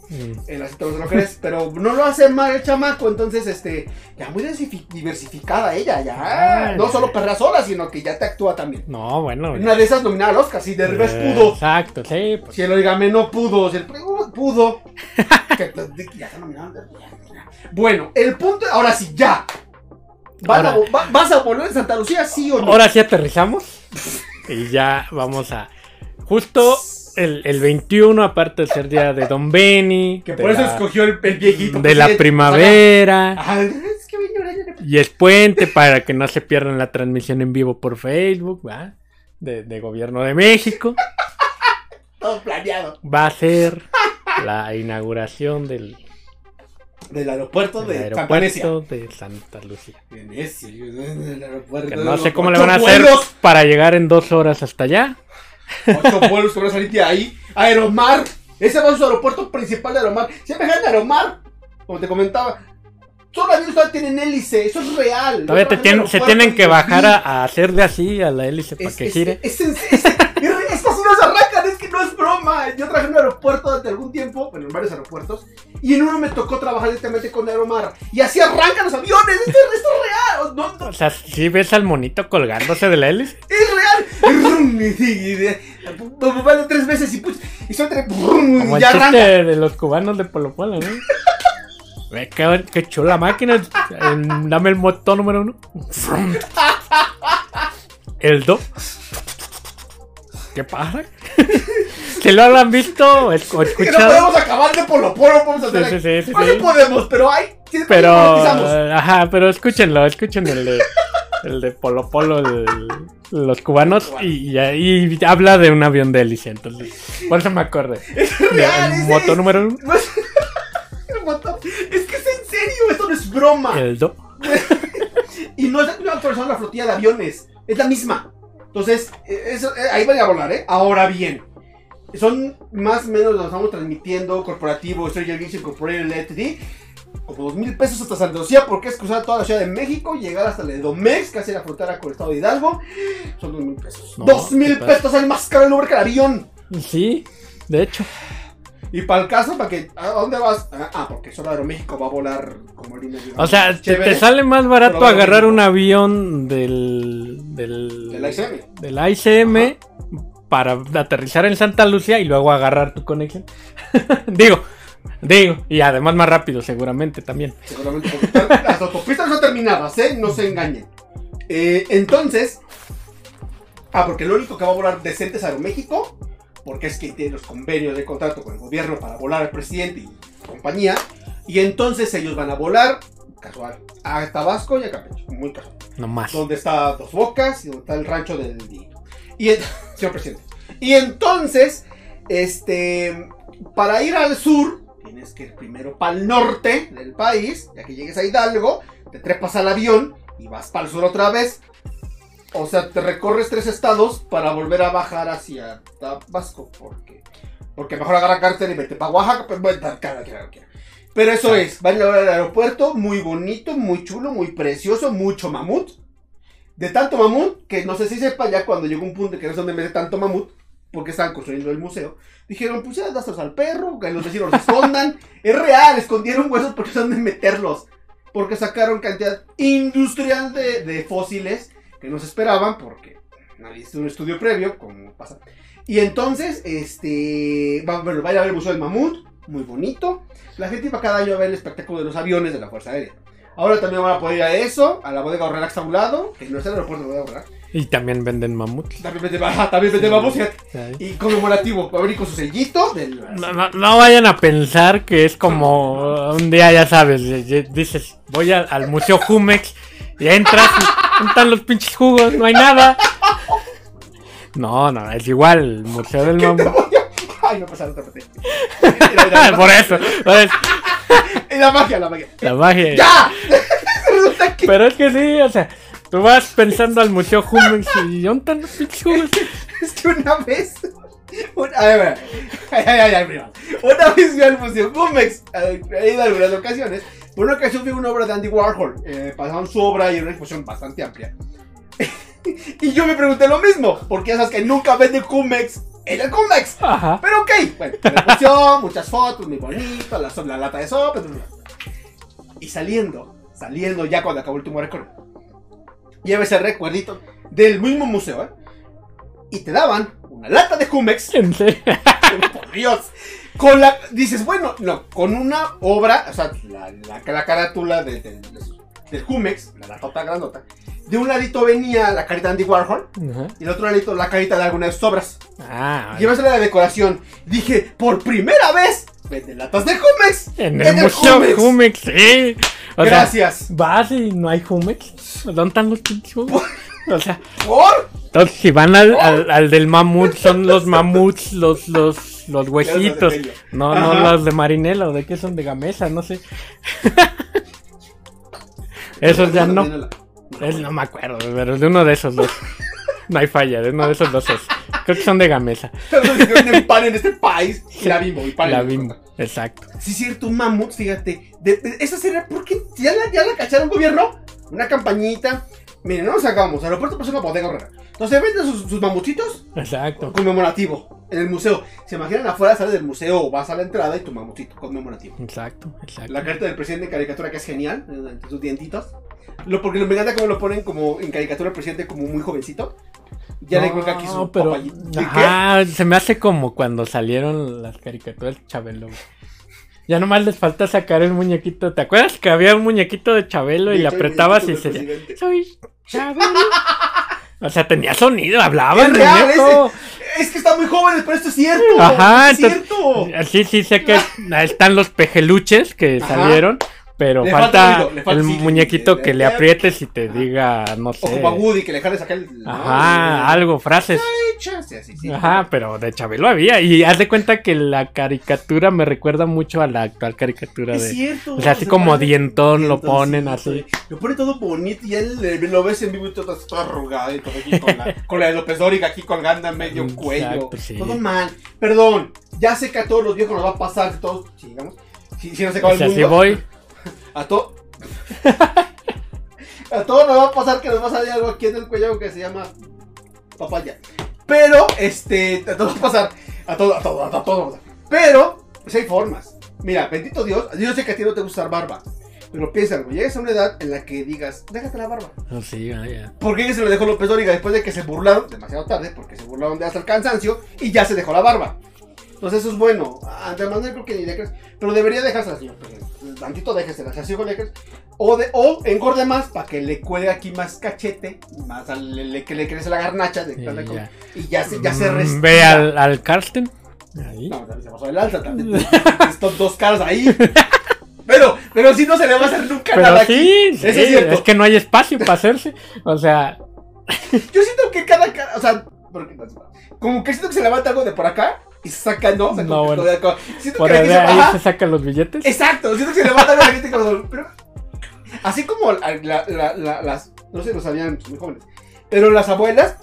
Speaker 2: Mm.
Speaker 1: El acento no se lo crees, pero no lo hace mal el chamaco, entonces este, ya muy diversifi- diversificada ella, ya. No solo perrea sola, sino que ya te actúa también.
Speaker 2: No, bueno.
Speaker 1: Una de esas nominada al Oscar, si de revés
Speaker 2: eh,
Speaker 1: pudo.
Speaker 2: Exacto, sí. Pues,
Speaker 1: Si el oigame no pudo, si el pudo. que te- de- ya está nominado. Bueno, el punto, ahora sí, ya. ¿Vas, a,
Speaker 2: Ahora-
Speaker 1: va- ¿Vas a volver a Santa Lucía, sí o no?
Speaker 2: ahora sí aterrizamos. y ya vamos a. Justo el, el 21, aparte de ser día de Don Benny.
Speaker 1: que por eso
Speaker 2: la-
Speaker 1: escogió el, el viejito.
Speaker 2: De la primavera.
Speaker 1: Ajá,
Speaker 2: Y es puente para que no se pierdan la transmisión en vivo por Facebook, ¿va? De, de Gobierno de México.
Speaker 1: Todo planeado.
Speaker 2: Va a ser la inauguración del,
Speaker 1: Del aeropuerto de
Speaker 2: aeropuerto de Santa Lucía.
Speaker 1: Venecia, aeropuerto
Speaker 2: Que no sé cómo le van a hacer
Speaker 1: vuelos,
Speaker 2: para llegar en dos horas hasta allá.
Speaker 1: Ocho vuelos que van a salir de ahí. Aeromar. Ese va a su aeropuerto principal de Aeromar. Siempre dejan de Aeromar. Como te comentaba. Todos los aviones todavía tienen hélice. Eso es real.
Speaker 2: Todavía te tienen- se tienen que bajar a, a hacerle así a la hélice para que
Speaker 1: es-
Speaker 2: gire.
Speaker 1: es es- es- es Yo trabajé en un aeropuerto durante algún tiempo, bueno, en varios aeropuertos, y en uno me tocó trabajar directamente con Aeromar. Y así arrancan los aviones, esto, esto es real. No, no,
Speaker 2: O sea, si ves al monito colgándose de la hélice.
Speaker 1: es real. Y sí, de- Vale tres veces y pues, y son tres, brum,
Speaker 2: Como el
Speaker 1: arranca.
Speaker 2: de los cubanos de Polo Polo, ¿no? Qué, qué chula máquina. Dame el motor número uno. El do. ¿Qué pasa? Si lo habrán visto o es- o
Speaker 1: Que no
Speaker 2: escuchado.
Speaker 1: podemos acabar de polo polo, podemos hacer
Speaker 2: Sí, sí, sí, sí,
Speaker 1: No,
Speaker 2: sí.
Speaker 1: podemos, pero hay.
Speaker 2: Pero, ajá, pero escúchenlo, escuchen el de, el de Polo Polo, el- los cubanos, y, habla de un avión de hélice, entonces, por eso me acordé.
Speaker 1: Es real,
Speaker 2: El moto número uno,
Speaker 1: el motor- Es que es en serio, esto no es broma.
Speaker 2: el do.
Speaker 1: Y no es una actualización de la flotilla de aviones, es la misma. Entonces, eso, eh, ahí van a volar, ¿eh? Ahora bien, son más o menos, lo estamos transmitiendo, corporativo, Stranger Games Incorporated LTD, como dos mil pesos hasta Santa Lucía, porque es cruzar toda la Ciudad de México, llegar hasta la Edomex, casi la frontera con el estado de Hidalgo, son dos mil pesos.
Speaker 2: No,
Speaker 1: dos mil pesos, es más caro el Uber que el avión.
Speaker 2: Sí, de hecho.
Speaker 1: Y para el caso, para que, ¿a dónde vas? Ah, Ah, porque solo Aeroméxico va a volar como de
Speaker 2: O sea, te,
Speaker 1: Chévere.
Speaker 2: te sale más barato agarrar un avión del. del.
Speaker 1: Del ICM.
Speaker 2: del ICM para aterrizar en Santa Lucía y luego agarrar tu conexión. digo, digo, y además más rápido, seguramente también.
Speaker 1: Seguramente porque las autopistas no terminadas, ¿eh? No se engañen. Eh, entonces. Ah, porque lo único que va a volar decente es Aeroméxico. Porque es que tiene los convenios de contrato con el gobierno para volar al presidente y compañía. Y entonces ellos van a volar, casual, a Tabasco y a Campeche. Muy casual.
Speaker 2: No más.
Speaker 1: donde está Dos Bocas y donde está el rancho del Dieguito. Y señor presidente. Y entonces, este, para ir al sur, tienes que ir primero para el norte del país, ya que llegues a Hidalgo, te trepas al avión y vas para el sur otra vez. O sea, te recorres tres estados para volver a bajar hacia Tabasco, porque, porque mejor agarra cárcel y vete para Oaxaca, pues bueno, cada. Pero eso es, van a al aeropuerto, muy bonito, muy chulo, muy precioso, mucho mamut. De tanto mamut, que no sé si sepa ya cuando llegó un punto que no sé dónde mete tanto mamut, porque estaban construyendo el museo. Dijeron, pues ya dáselos al perro, que los vecinos los escondan. es real, escondieron huesos porque saben dónde meterlos. Porque sacaron cantidad industrial de, de fósiles que no se esperaban, porque nadie hizo un estudio previo, como pasa. Y entonces, este, va, bueno, va a ir a ver el Museo del Mamut, muy bonito. La gente iba cada año a ver el espectáculo de los aviones de la Fuerza Aérea. Ahora también van a poder ir a eso, a la bodega está a un lado, que no es el aeropuerto de bodega Horrera.
Speaker 2: Y también venden mamuts.
Speaker 1: También vamos, fíjate.
Speaker 2: Ahí.
Speaker 1: Y conmemorativo, va a venir con su sellito del...
Speaker 2: No, no- no vayan a pensar que es como un día, ya sabes, dices, voy al, al Museo Jumex y entras y ¿dónde están los pinches jugos, no hay nada. No, no, es igual, el Museo del Mamut.
Speaker 1: Ay, no pasa otra
Speaker 2: por eso, por eso,
Speaker 1: la magia, la magia.
Speaker 2: la magia.
Speaker 1: ¡Ya!
Speaker 2: Pero es que sí, o sea, tú vas pensando al Museo Jumex y ¿dónde están los pinches jugos?
Speaker 1: Es que una vez. Una, a ver, ay, ay, ay, ay, prima. Una vez fui al Museo Cumex. He ido a algunas ocasiones. Por una ocasión fui una obra de Andy Warhol. Eh, pasaron su obra y una exposición bastante amplia. y yo me pregunté lo mismo. Porque sabes que nunca vende Cumex en el Cumex.
Speaker 2: Ajá.
Speaker 1: Pero ok, bueno, la exposición, muchas fotos, muy bonito, la, la lata de sopa. Y saliendo, saliendo ya cuando acabó el último récord, lleva ese recuerdito del mismo museo, ¿eh? Y te daban una lata de Jumex,
Speaker 2: En serio.
Speaker 1: por Dios, con la, dices, bueno, no, con una obra, o sea, la, la, la carátula de- de- de- del Jumex, la latota grandota, de un ladito venía la carita de Andy Warhol, y del otro ladito la carita de alguna de sus obras.
Speaker 2: Ah,
Speaker 1: de decoración. Dije, por primera vez venden latas de Jumex.
Speaker 2: En el museo
Speaker 1: Jumex.
Speaker 2: Jumex, sí. O sea,
Speaker 1: Gracias.
Speaker 2: vas y no hay Jumex. ¿Dónde están los pinches? O sea,
Speaker 1: ¿Por?
Speaker 2: entonces si van al, al, al del mamut, son los mamuts, los, los, los huesitos. No, no
Speaker 1: Ajá.
Speaker 2: los de marinela o de qué son de gamesa, no sé. Esos ya no. Es- no me acuerdo, pero es de uno de esos dos. No hay falla, de uno de esos dos es. Creo que son de gamesa.
Speaker 1: Venden pan en este país. Y la bimbo. Y pan en
Speaker 2: La bimbo, exacto.
Speaker 1: Sí, cierto, un mamut, fíjate. De, de- esa ¿por qué? ¿Ya la, ¿Ya la cacharon gobierno? Una campañita. Miren, no nos hagamos. Aeropuerto pues es una bodega horrera. Entonces venden sus, sus mamutitos
Speaker 2: Exacto.
Speaker 1: conmemorativo en el museo. Se imaginan afuera, sales del museo vas a la entrada y tu mamutito conmemorativo.
Speaker 2: Exacto, exacto.
Speaker 1: La carta del presidente en caricatura que es genial, entre sus dientitos. Lo, porque me encanta cómo lo ponen como en caricatura el presidente como muy jovencito. Ya le cuelga aquí su
Speaker 2: pero. Ajá, se me hace como cuando salieron las caricaturas de Chabelo. Ya nomás les falta sacar el muñequito. ¿Te acuerdas que había un muñequito de Chabelo y le apretabas y se
Speaker 1: presidente.
Speaker 2: Soy Chabelo. O sea, tenía sonido, hablaba
Speaker 1: Es real,
Speaker 2: muñeco.
Speaker 1: Es que están muy jóvenes, pero esto es cierto.
Speaker 2: Ajá,
Speaker 1: es
Speaker 2: entonces-
Speaker 1: cierto.
Speaker 2: Sí, sí, sé que están los pejeluches que
Speaker 1: Ajá.
Speaker 2: salieron, pero
Speaker 1: Le
Speaker 2: falta,
Speaker 1: falta oído, le falta-
Speaker 2: el
Speaker 1: sí,
Speaker 2: muñequito
Speaker 1: le-
Speaker 2: que
Speaker 1: le-
Speaker 2: aprietes y te diga, no
Speaker 1: O
Speaker 2: sé.
Speaker 1: como a Woody, que le jales acá el.
Speaker 2: Ajá, algo, frases.
Speaker 1: Fecha, sí, sí.
Speaker 2: Ajá, pero de Chabelo había. Y haz de cuenta que la caricatura me recuerda mucho a la actual caricatura
Speaker 1: Es
Speaker 2: de.
Speaker 1: cierto.
Speaker 2: O sea, así como dientón lo ponen
Speaker 1: sí,
Speaker 2: así.
Speaker 1: Lo pone todo bonito y él eh, lo ves en vivo y todo, todo arrugado y todo aquí con la, con la de López Dóriga aquí colgando a medio
Speaker 2: Exacto,
Speaker 1: cuello. Todo mal. Perdón, ya sé que a todos los viejos nos va a pasar, todos, si digamos, si, si no se acaba
Speaker 2: O sea,
Speaker 1: el
Speaker 2: si
Speaker 1: mundo.
Speaker 2: voy.
Speaker 1: A todo. a todos nos va a pasar que nos va a salir algo aquí en el cuello que se llama papaya. Pero, este, a todos va a pasar. A todo, a todo, a todo, a. Pero, pues hay formas. Mira, bendito Dios, yo sé que a ti no te gusta usar barba. Pero piénsalo, llegas a una edad en la que digas, déjate la barba.
Speaker 2: Oh, sí, vaya.
Speaker 1: ¿Por qué se lo dejó López Dóriga después de que se burlaron? Demasiado tarde, porque se burlaron de hasta el cansancio y ya se dejó la barba. Entonces eso es bueno. Ante Manuel creo que ni le crees. Pero debería dejársela, señor. Tantito déjesela, si así o le crees. O, de, o engorde más para que le cuele aquí más cachete, más al- le- que le crece la garnacha de
Speaker 2: Sí,
Speaker 1: co-
Speaker 2: ya.
Speaker 1: y ya se, ya se
Speaker 2: Mm,
Speaker 1: respira.
Speaker 2: Ve al, al Karsten. Ahí.
Speaker 1: No, se pasó el alza, también estos dos caras ahí. Pero, pero si no se le va a hacer nunca
Speaker 2: Pero
Speaker 1: nada
Speaker 2: sí,
Speaker 1: aquí.
Speaker 2: sí,
Speaker 1: Eso es cierto.
Speaker 2: es que no hay espacio para hacerse. O sea,
Speaker 1: Yo siento que cada cara, o sea, porque- como que siento que se levanta algo de por acá y se saca, ¿no? O sea,
Speaker 2: No, bueno.
Speaker 1: Siento
Speaker 2: por
Speaker 1: que
Speaker 2: ahí, ahí se sacan los billetes.
Speaker 1: Exacto, siento que se levanta algo de la gente como. Pero, así como la- la- la- la- las, no sé, lo sabían pues, muy jóvenes, pero las abuelas,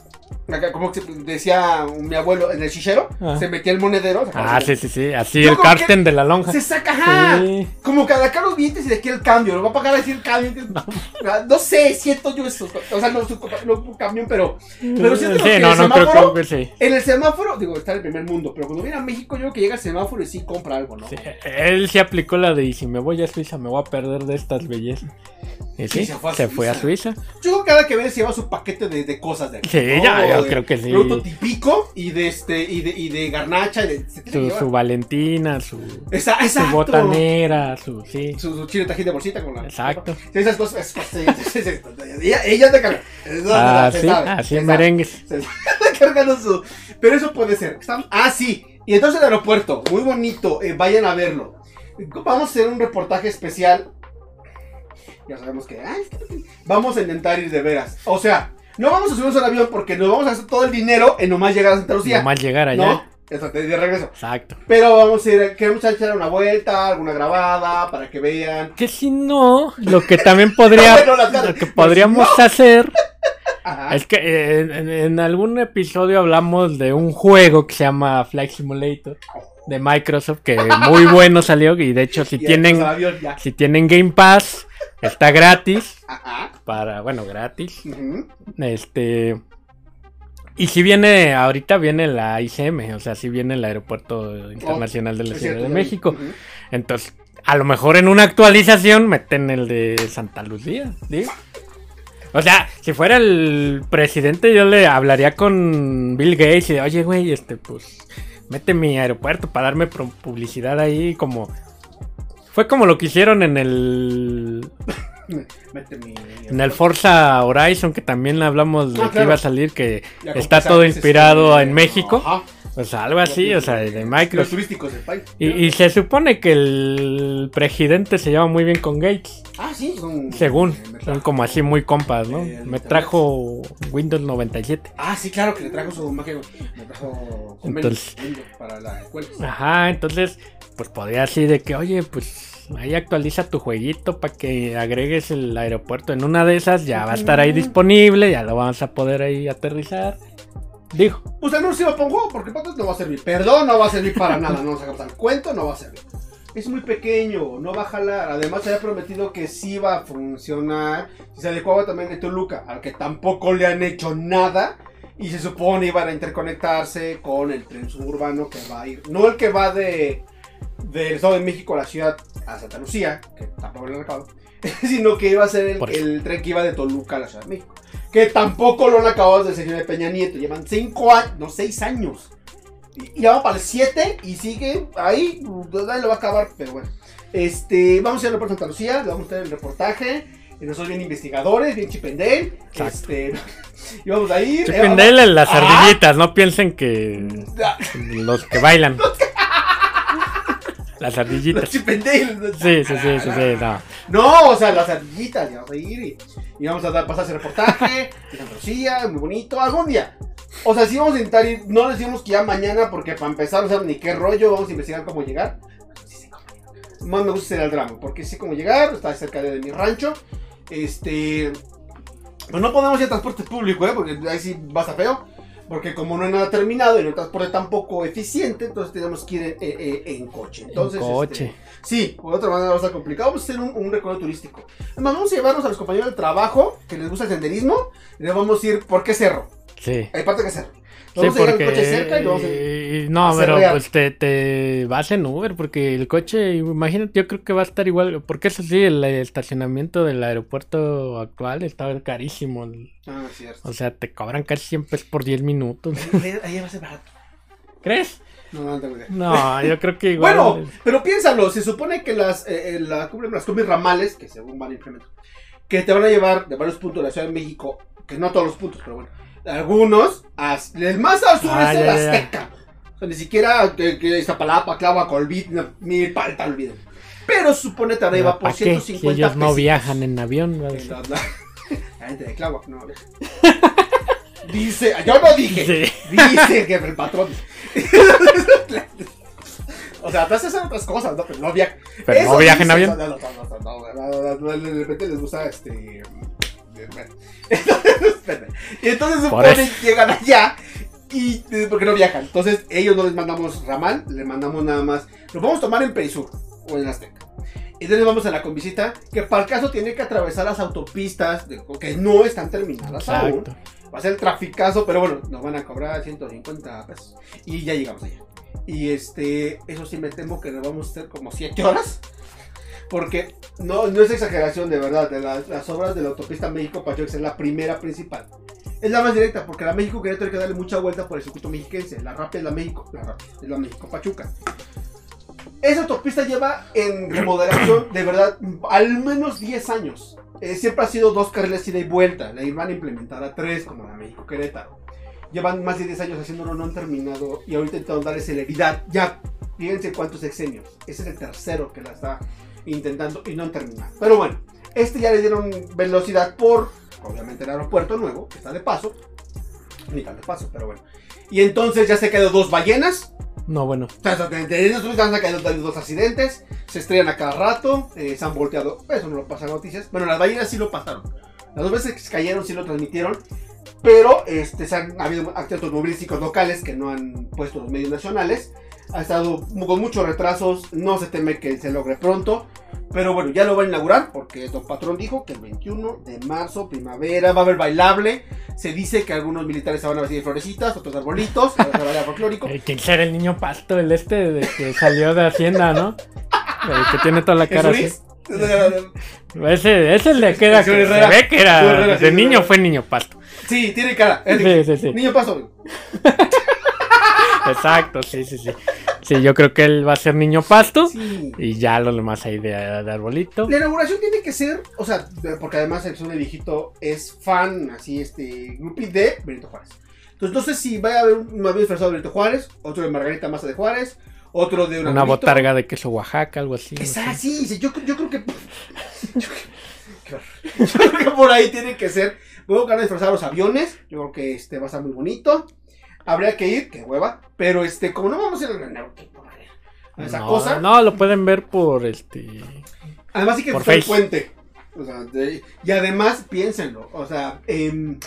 Speaker 1: acá, como que decía mi abuelo en el chichero,
Speaker 2: Ah.
Speaker 1: se metía el monedero.
Speaker 2: Ah, sí, sí, sí. Así
Speaker 1: Yo
Speaker 2: el
Speaker 1: que
Speaker 2: Karsten de la lonja.
Speaker 1: Se saca, ajá.
Speaker 2: Sí.
Speaker 1: Como que de acá los dientes y de aquí el cambio. Lo va a pagar así el cambio. que- No, sé, siento yo eso. O sea, no su no camión, pero Pero siento que
Speaker 2: sí,
Speaker 1: el
Speaker 2: no, no creo,
Speaker 1: semáforo-
Speaker 2: creo que sí.
Speaker 1: en el semáforo, digo, está en el primer mundo, pero cuando viene a México, yo creo que llega al semáforo y sí compra algo, ¿no?
Speaker 2: Sí, Él sí aplicó la de y si me voy a Suiza me voy a perder de estas bellezas. Y sí,
Speaker 1: se fue a
Speaker 2: se fue a Suiza.
Speaker 1: Yo creo que cada que viene se lleva su paquete de, de cosas de aquí,
Speaker 2: Sí,
Speaker 1: ¿no?
Speaker 2: ya,
Speaker 1: De
Speaker 2: creo que sí.
Speaker 1: Producto típico y de este, y de, y de garnacha y de. ¿se
Speaker 2: Su, su Valentina, su,
Speaker 1: Esa-
Speaker 2: su botanera, su sí.
Speaker 1: Su, su chile tajín de bolsita con la.
Speaker 2: Exacto.
Speaker 1: Sí, esas cosas. ella, ella te carga.
Speaker 2: Ah, sí, así
Speaker 1: sabe.
Speaker 2: merengues.
Speaker 1: Se está cargando su. Pero eso puede ser. Están- Ah, sí. Y entonces el aeropuerto, muy bonito. eh, vayan a verlo. Vamos a hacer un reportaje especial. Ya sabemos que. ay, que- Vamos a intentar ir de veras. O sea, no vamos a subirnos al avión porque nos vamos a hacer todo el dinero en nomás llegar a Santa Lucía.
Speaker 2: Nomás llegar allá.
Speaker 1: ¿No? Eso, de de regreso.
Speaker 2: Exacto.
Speaker 1: Pero vamos a ir. Queremos echar una vuelta, alguna grabada para que vean.
Speaker 2: Que si no, lo que también podría,
Speaker 1: Bueno,
Speaker 2: lo que podríamos hacer
Speaker 1: Ajá.
Speaker 2: es que eh, en, en algún episodio hablamos de un juego que se llama Flight Simulator de Microsoft que muy bueno salió y de hecho si
Speaker 1: Y
Speaker 2: tienen
Speaker 1: avión,
Speaker 2: si tienen Game Pass está gratis
Speaker 1: Ajá.
Speaker 2: para bueno gratis este y si viene ahorita viene la ICM o sea si viene el aeropuerto internacional de la
Speaker 1: Es
Speaker 2: Ciudad
Speaker 1: cierto,
Speaker 2: de. México entonces a lo mejor en una actualización meten el de Santa Lucía digo o sea, si fuera el presidente, yo le hablaría con Bill Gates y de, oye, güey, este, pues, mete mi aeropuerto para darme publicidad ahí, como. Fue como lo que hicieron en el. En el Forza Horizon, que también hablamos de
Speaker 1: Ah,
Speaker 2: que
Speaker 1: claro.
Speaker 2: iba a salir, que
Speaker 1: Ya
Speaker 2: está todo
Speaker 1: saques,
Speaker 2: inspirado
Speaker 1: este,
Speaker 2: en México.
Speaker 1: Ajá.
Speaker 2: Pues algo así, o sea, de
Speaker 1: Los
Speaker 2: Microsoft.
Speaker 1: turísticos del país.
Speaker 2: Y, y se supone que el presidente se lleva muy bien con Gates.
Speaker 1: Ah, sí, son.
Speaker 2: Según,
Speaker 1: eh,
Speaker 2: son como así muy compas, ¿no?
Speaker 1: Eh,
Speaker 2: Me trajo Windows 97.
Speaker 1: Ah, sí, claro que le trajo su máquina. Me trajo
Speaker 2: Entonces-
Speaker 1: convenio para la escuela.
Speaker 2: Ajá, entonces, pues podría así de que, oye, pues ahí actualiza tu jueguito para que agregues el aeropuerto. En una de esas ya va a estar ahí disponible, ya lo vamos a poder ahí aterrizar. Dijo.
Speaker 1: Pues anuncio para un juego, porque para no va a servir. Perdón, no va a servir para nada. No sacamos al cuento, no va a servir. Es muy pequeño, no va a jalar. Además, se había prometido que sí va a funcionar. Si se adecuaba también de Toluca, al que tampoco le han hecho nada. Y se supone iban a interconectarse con el tren suburbano que va a ir. No el que va de del Estado de México a la ciudad a Santa Lucía, que tampoco le han acabado. Sino que iba a ser el, tren que iba de Toluca a la Ciudad de México. Que tampoco lo han acabado desde el señor de Peña Nieto. Llevan cinco años, no, seis años. Y, y vamos para el 7 y sigue ahí. Nadie lo va a acabar, pero bueno. Este, vamos a ir a la Santa Lucía, le vamos a tener el reportaje. Y nosotros bien investigadores, bien chipendel.
Speaker 2: Exacto.
Speaker 1: Este, y vamos a ir. eh,
Speaker 2: Chupindele las
Speaker 1: Ajá.
Speaker 2: ardillitas, no piensen que
Speaker 1: Ah,
Speaker 2: los que bailan. Las ardillitas. Sí, sí, sí, sí, sí, no.
Speaker 1: No, o sea, las ardillitas, ya vamos a ir y, y vamos a dar, pasar ese reportaje de Santa Lucía, muy bonito, algún día. O sea, sí vamos a intentar ir, no decimos que ya mañana, porque para empezar no saben ni qué rollo, vamos a investigar cómo llegar. Más me gusta ser el drama, porque sé cómo llegar, está cerca de mi rancho. Este. Pues no podemos ir a transporte público, ¿eh? Porque ahí sí va a feo. Porque como no hay nada terminado y no hay transporte tampoco eficiente, entonces tenemos que ir en, en- en- en coche. Entonces,
Speaker 2: En coche.
Speaker 1: este, sí, por otra manera va a estar complicado. Vamos a hacer un, un recorrido turístico. Además, vamos a llevarnos a los compañeros del trabajo que les gusta el senderismo. Y les vamos a ir, ¿por qué cerro?
Speaker 2: Sí.
Speaker 1: Hay parte que cerro.
Speaker 2: Sí,
Speaker 1: Vamos a llegar
Speaker 2: porque.
Speaker 1: coche cerca y vamos a
Speaker 2: no,
Speaker 1: a
Speaker 2: pero
Speaker 1: cerrear.
Speaker 2: pues te, te vas en Uber, porque el coche, imagínate, yo creo que va a estar igual. Porque eso sí, el estacionamiento del aeropuerto actual está carísimo.
Speaker 1: Ah, cierto.
Speaker 2: O sea, te cobran casi 100 pesos por 10 minutos.
Speaker 1: Ahí va a ser barato.
Speaker 2: ¿Crees?
Speaker 1: No, no, no tengo idea.
Speaker 2: No, yo creo que igual.
Speaker 1: Bueno, pero piénsalo, se supone que las, eh, eh, la- las combis ramales, que según van a implementar, que te van a llevar de varios puntos de la Ciudad de México, que no todos los puntos, pero bueno, algunos, el más al sur
Speaker 2: Ah,
Speaker 1: es el
Speaker 2: ya.
Speaker 1: Azteca. O sea, ni siquiera que, que Iztapalapa, Clava, Colbit, no, palta olviden. Pero supone que te van a llevar por
Speaker 2: ¿Para qué? Si
Speaker 1: 150
Speaker 2: ellos no viajan en avión. va
Speaker 1: Eh. La, la- la gente de Clava, no viaja. Dice, yo no dije.
Speaker 2: Sí.
Speaker 1: Dice que el patrón. o sea, te haces otras cosas, ¿no? Pero no viaja.
Speaker 2: Pero no viaja en avión.
Speaker 1: no, no, no, no, no, no, no, De repente les gusta este. Y entonces
Speaker 2: Por
Speaker 1: supone que llegan allá y eh, porque no viajan. Entonces ellos no les mandamos ramal, les mandamos nada más. Lo vamos a tomar en Perisur o en Azteca. Entonces vamos a la convisita que para el caso tiene que atravesar las autopistas de- que no están terminadas aún.
Speaker 2: Exacto.
Speaker 1: Va a ser traficazo, pero bueno, nos van a cobrar 150 pesos. Y ya llegamos allá. Y este, eso sí me temo que nos vamos a hacer como 7 horas. Porque no, no es exageración, de verdad. De las, las obras de la autopista México-Pachuca es la primera principal. Es la más directa, porque la México-Querétaro hay que darle mucha vuelta por el circuito mexiquense. La rápida es la México, la rápida es la México-Pachuca. Esa autopista lleva en remodelación, de verdad, al menos 10 años. Eh, siempre ha sido dos carriles ida y vuelta. La iban a implementar a tres, como la México Querétaro. Llevan más de 10 años haciéndolo, no han terminado. Y ahorita intentaron darle celeridad. Ya, fíjense cuántos exenios. Ese es el tercero que la está intentando y no han terminado. Pero bueno, este ya le dieron velocidad por, obviamente, el aeropuerto nuevo, que está de paso. Ni tan de paso, pero bueno. Y entonces ya se quedó dos ballenas.
Speaker 2: No, bueno.
Speaker 1: De han sacado dos accidentes, se estrellan a cada rato, eh, se han volteado. Eso no lo pasan noticias. Bueno, las ballenas sí lo pasaron. Las dos veces que se cayeron sí lo transmitieron. Pero este, se han ha habido actos automovilísticos locales que no han puesto los medios nacionales. Ha estado con muchos retrasos. No se teme que se logre pronto. Pero bueno, ya lo va a inaugurar porque Don Patrón dijo que el 21 de marzo, primavera, va a haber bailable. Se dice que algunos militares se van a vestir de florecitas, otros arbolitos, folclórico.
Speaker 2: Eh, ¿Quién será el niño pasto? El este de que salió de Hacienda, ¿no? El que tiene toda la
Speaker 1: ¿Es
Speaker 2: cara así. Ese, ese le queda que se ve que era. De niño fue niño pasto.
Speaker 1: Sí, tiene cara.
Speaker 2: Sí, sí, sí.
Speaker 1: Niño paso.
Speaker 2: Exacto, sí, sí, sí. Sí, yo creo que él va a ser niño pasto.
Speaker 1: Sí.
Speaker 2: Y ya lo demás ahí de, de arbolito.
Speaker 1: La inauguración tiene que ser, o sea, de- porque además el son viejito es fan, así, este, grupi de Benito Juárez. Entonces no sé si va a haber un avión disfrazado de Benito Juárez, otro de Margarita Maza de Juárez, otro de
Speaker 2: una botarga de queso Oaxaca, algo así.
Speaker 1: Es así, sí, yo, yo creo que... Yo, yo creo que por ahí tiene que ser. Luego que van a disfrazar los aviones. Yo creo que este va a estar muy bonito. Habría que ir, que hueva. Pero este, como no vamos a ir a esa
Speaker 2: no,
Speaker 1: cosa.
Speaker 2: No, lo pueden ver por este.
Speaker 1: Además sí que
Speaker 2: por
Speaker 1: fue el puente. O sea, de- y además, piénsenlo. O sea, em,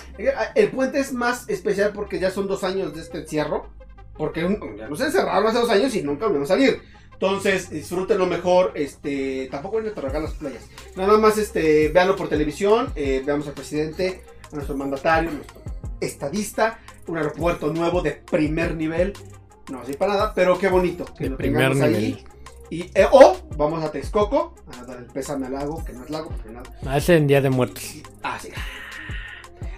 Speaker 1: el puente es más especial porque ya son dos años de este encierro. Porque ya nos encerraron hace dos años y nunca volvimos a salir. Entonces, disfrútenlo mejor. Este, tampoco vayan a tragar las playas. Nada más, este, véanlo por televisión. eh, veamos al presidente, a nuestro mandatario, nuestro estadista. Un aeropuerto nuevo de primer nivel. No así para nada, pero qué bonito que
Speaker 2: De
Speaker 1: lo
Speaker 2: primer
Speaker 1: tengamos
Speaker 2: nivel.
Speaker 1: ahí. Y, eh, o vamos a Texcoco a dar el pésame al lago, que no es lago, porque nada.
Speaker 2: Ah, ese en Día de Muertos.
Speaker 1: Ah, sí.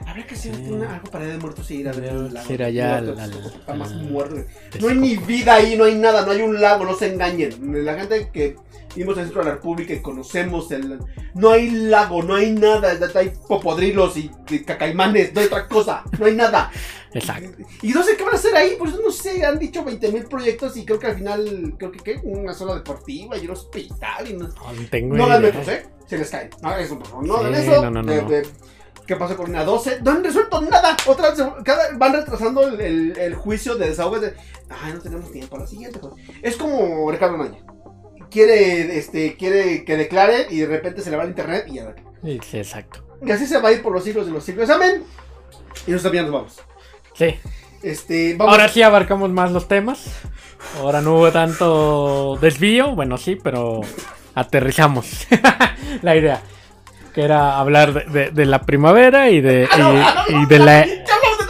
Speaker 1: Habría que hacer
Speaker 2: Sí.
Speaker 1: una- algo para de Muertos y ir a ver el lago.
Speaker 2: ir allá
Speaker 1: Muertos,
Speaker 2: al- al-
Speaker 1: está más
Speaker 2: al-
Speaker 1: muerto. No hay ni vida ahí, no hay nada, no hay un lago, no se engañen. La gente que vimos en el centro de la República y conocemos el. No hay lago, no hay nada. Hay popodrilos y, y cacaimanes, no hay otra cosa, no hay nada.
Speaker 2: Exacto.
Speaker 1: Y no sé qué van a hacer ahí, por eso no sé, han dicho 20 mil proyectos y creo que al final, creo que ¿qué? una zona deportiva y un hospital y no,
Speaker 2: No, no tengo
Speaker 1: no hagan
Speaker 2: idea.
Speaker 1: metros, ¿eh? Se les caen. No hagan eso, por favor. No
Speaker 2: Sí,
Speaker 1: hagan eso.
Speaker 2: no, no, no,
Speaker 1: De-
Speaker 2: no.
Speaker 1: de- ¿Qué pasó con una 12? No han resuelto nada. Otra vez, cada, van retrasando el, el- el juicio de desahogo. De, Ay, no tenemos tiempo. A la siguiente. joder". Es como Ricardo Maña. Quiere, este, quiere que declare y de repente se le va el internet y ya.
Speaker 2: Sí, exacto.
Speaker 1: Y así se va a ir por los siglos de los siglos. Amén. Y nosotros también nos vamos.
Speaker 2: Sí.
Speaker 1: Este, vamos.
Speaker 2: Ahora sí abarcamos más los temas. Ahora no hubo tanto desvío. Bueno, sí, pero aterrizamos la idea. Que era hablar de, de- de la primavera y de,
Speaker 1: Ah, no,
Speaker 2: y-
Speaker 1: ah, no,
Speaker 2: y
Speaker 1: no,
Speaker 2: de la...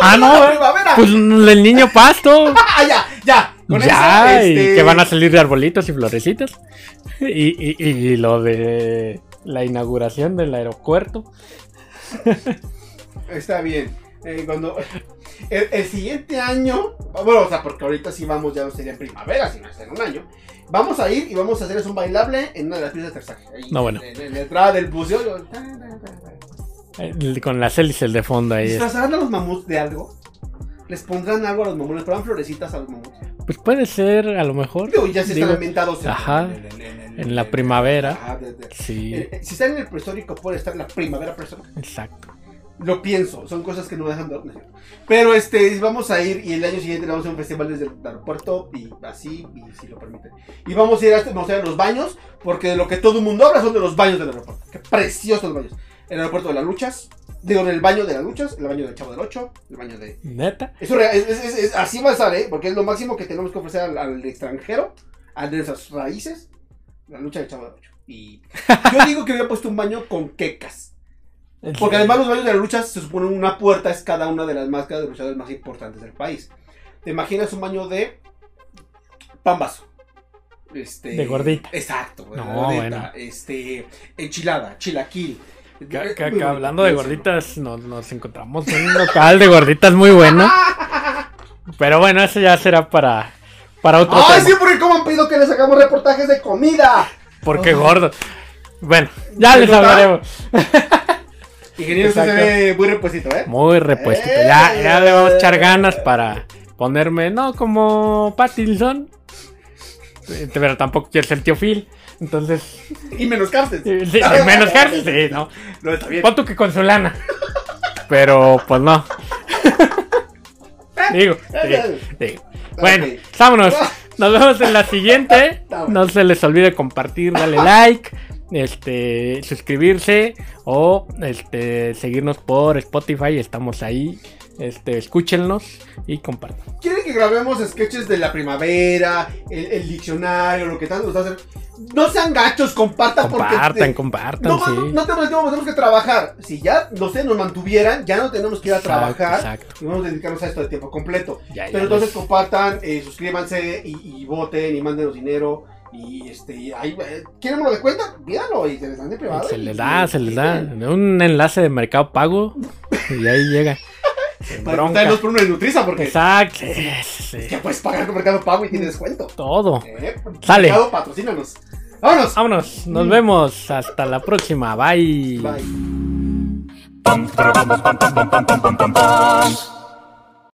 Speaker 2: Ah, no,
Speaker 1: la
Speaker 2: eh.
Speaker 1: primavera.
Speaker 2: Pues del niño pasto.
Speaker 1: Ah, ya, ya. Con
Speaker 2: ya,
Speaker 1: eso,
Speaker 2: y
Speaker 1: este,
Speaker 2: que van a salir de arbolitos y florecitas. Y, y- y lo de la inauguración del aeropuerto.
Speaker 1: Está bien. Eh, cuando el, el siguiente año, bueno, o sea, porque ahorita sí vamos, ya no sería en primavera, sino hasta en un año. Vamos a ir y vamos a hacer un bailable en una de las pistas de aterrizaje. Ahí,
Speaker 2: No, bueno.
Speaker 1: En, en la entrada del buceo. yo- ta, ta, ta,
Speaker 2: eh, Con las hélices de fondo ahí.
Speaker 1: ¿Disfrazarán a los mamuts de algo? ¿Les pondrán algo a los mamuts? ¿Les pondrán florecitas a los mamuts?
Speaker 2: Pues puede ser, a lo mejor.
Speaker 1: Digo, ya se
Speaker 2: Digo,
Speaker 1: están ambientados en,
Speaker 2: ajá, en la primavera.
Speaker 1: Ajá, de- de-
Speaker 2: Sí,
Speaker 1: eh, si están en el prehistórico, puede estar en la primavera prehistórica.
Speaker 2: exacto.
Speaker 1: Lo pienso, son cosas que no me dejan dormir. Pero este, vamos a ir y el año siguiente vamos a un festival desde el aeropuerto y así, y si lo permiten. Y vamos a ir a, este, vamos a ir a los baños, porque de lo que todo el mundo habla son de los baños del aeropuerto. Qué preciosos los baños. El aeropuerto de las luchas, digo, en el baño de las luchas, el baño del Chavo del 8, el baño de...
Speaker 2: Neta.
Speaker 1: Eso es, es- es- es- así va a estar, ¿eh? Porque es lo máximo que tenemos que ofrecer al, al extranjero, al de nuestras raíces, la lucha del Chavo del 8. Y yo digo que había puesto un baño con quecas. Porque además los baños de la lucha se supone una puerta es cada una de las máscaras de luchadores más importantes del país. ¿Te imaginas un baño de pambazo? Este,
Speaker 2: De gordita.
Speaker 1: Exacto,
Speaker 2: No,
Speaker 1: gordita,
Speaker 2: bueno.
Speaker 1: Este, enchilada, chilaquil.
Speaker 2: Hablando de gorditas, nos, nos encontramos en un local de gorditas muy bueno. Pero bueno, eso ya será para, para otro
Speaker 1: ¡Ay,
Speaker 2: tema.
Speaker 1: sí! Porque cómo han pedido que les hagamos reportajes de comida.
Speaker 2: Porque gordo. Bueno, ya les hablaremos.
Speaker 1: Ingeniero, se ve muy repuestito, ¿eh?
Speaker 2: Muy repuestito. Ya, ya le vamos a echar ganas para ponerme, no como Pattinson. eh, Pero tampoco quiero ser tío Phil. Entonces,
Speaker 1: Y menos cárcel.
Speaker 2: sí, sí, menos cárcel, sí, no.
Speaker 1: No, está bien.
Speaker 2: Pon tú que con su lana. Pero, pues no. Digo, digo, digo. Bueno, vámonos. Nos vemos en la siguiente. No se les olvide compartir, darle like, este, suscribirse o este, seguirnos por Spotify. Estamos ahí. Este, escúchenlos y compartan.
Speaker 1: ¿Quieren que grabemos sketches de la primavera, el, el diccionario, lo que tanto nos hacen? No sean gachos, compartan
Speaker 2: Compartan,
Speaker 1: porque...
Speaker 2: compartan,
Speaker 1: No,
Speaker 2: sí.
Speaker 1: no, no tenemos tiempo, tenemos que trabajar. Si ya, no sé, nos mantuvieran, ya no tenemos que ir a
Speaker 2: Exacto,
Speaker 1: trabajar.
Speaker 2: exacto.
Speaker 1: Y vamos a dedicarnos a esto de tiempo completo.
Speaker 2: Ya, ya
Speaker 1: Pero entonces
Speaker 2: les-
Speaker 1: compartan, eh, suscríbanse y, y voten y mándenos dinero. Y este, ahí, ¿quieren uno de cuenta? Pídanlo y se les dan de privado.
Speaker 2: se les da, se les da. Un enlace de mercado pago y ahí llega.
Speaker 1: Para
Speaker 2: bronca.
Speaker 1: darnos por uno de Nutriza, porque
Speaker 2: Exacto. sí, sí.
Speaker 1: ya puedes pagar con Mercado Pago y tienes descuento.
Speaker 2: Todo.
Speaker 1: Eh,
Speaker 2: Sale.
Speaker 1: Mercado, patrocínanos. ¡Vámonos!
Speaker 2: Vámonos, nos
Speaker 1: Mm.
Speaker 2: vemos. Hasta la próxima. Bye.
Speaker 1: Bye.